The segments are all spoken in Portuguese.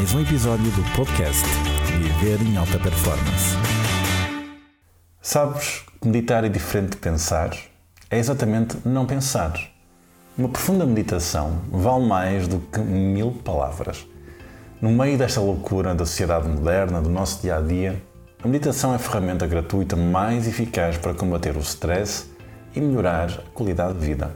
mais um episódio do podcast Viver em Alta Performance. Sabes que meditar é diferente de pensar? É exatamente não pensar. Uma profunda meditação vale mais do que mil palavras. No meio desta loucura da sociedade moderna, do nosso dia a dia, a meditação é a ferramenta gratuita mais eficaz para combater o stress e melhorar a qualidade de vida.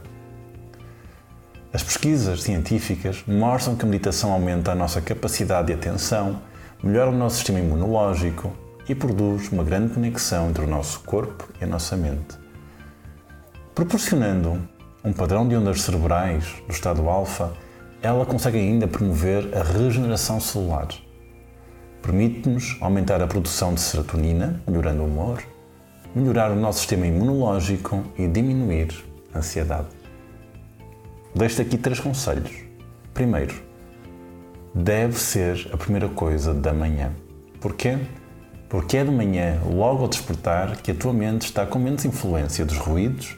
As pesquisas científicas mostram que a meditação aumenta a nossa capacidade de atenção, melhora o nosso sistema imunológico e produz uma grande conexão entre o nosso corpo e a nossa mente. Proporcionando um padrão de ondas cerebrais do estado alfa, ela consegue ainda promover a regeneração celular. Permite-nos aumentar a produção de serotonina, melhorando o humor, melhorar o nosso sistema imunológico e diminuir a ansiedade. Deixo-te aqui três conselhos. Primeiro, deve ser a primeira coisa da manhã. Porquê? Porque é de manhã, logo ao despertar, que a tua mente está com menos influência dos ruídos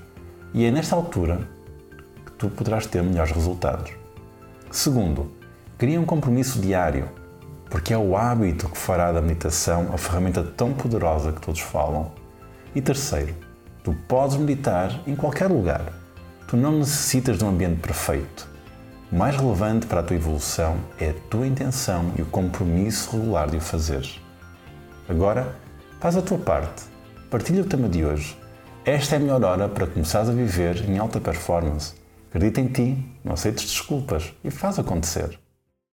e é nesta altura que tu poderás ter melhores resultados. Segundo, cria um compromisso diário, porque é o hábito que fará da meditação a ferramenta tão poderosa que todos falam. E terceiro, tu podes meditar em qualquer lugar. Tu não necessitas de um ambiente perfeito. O mais relevante para a tua evolução é a tua intenção e o compromisso regular de o fazeres. Agora, faz a tua parte. Partilha o tema de hoje. Esta é a melhor hora para começares a viver em alta performance. Acredita em ti, não aceites desculpas e faz acontecer.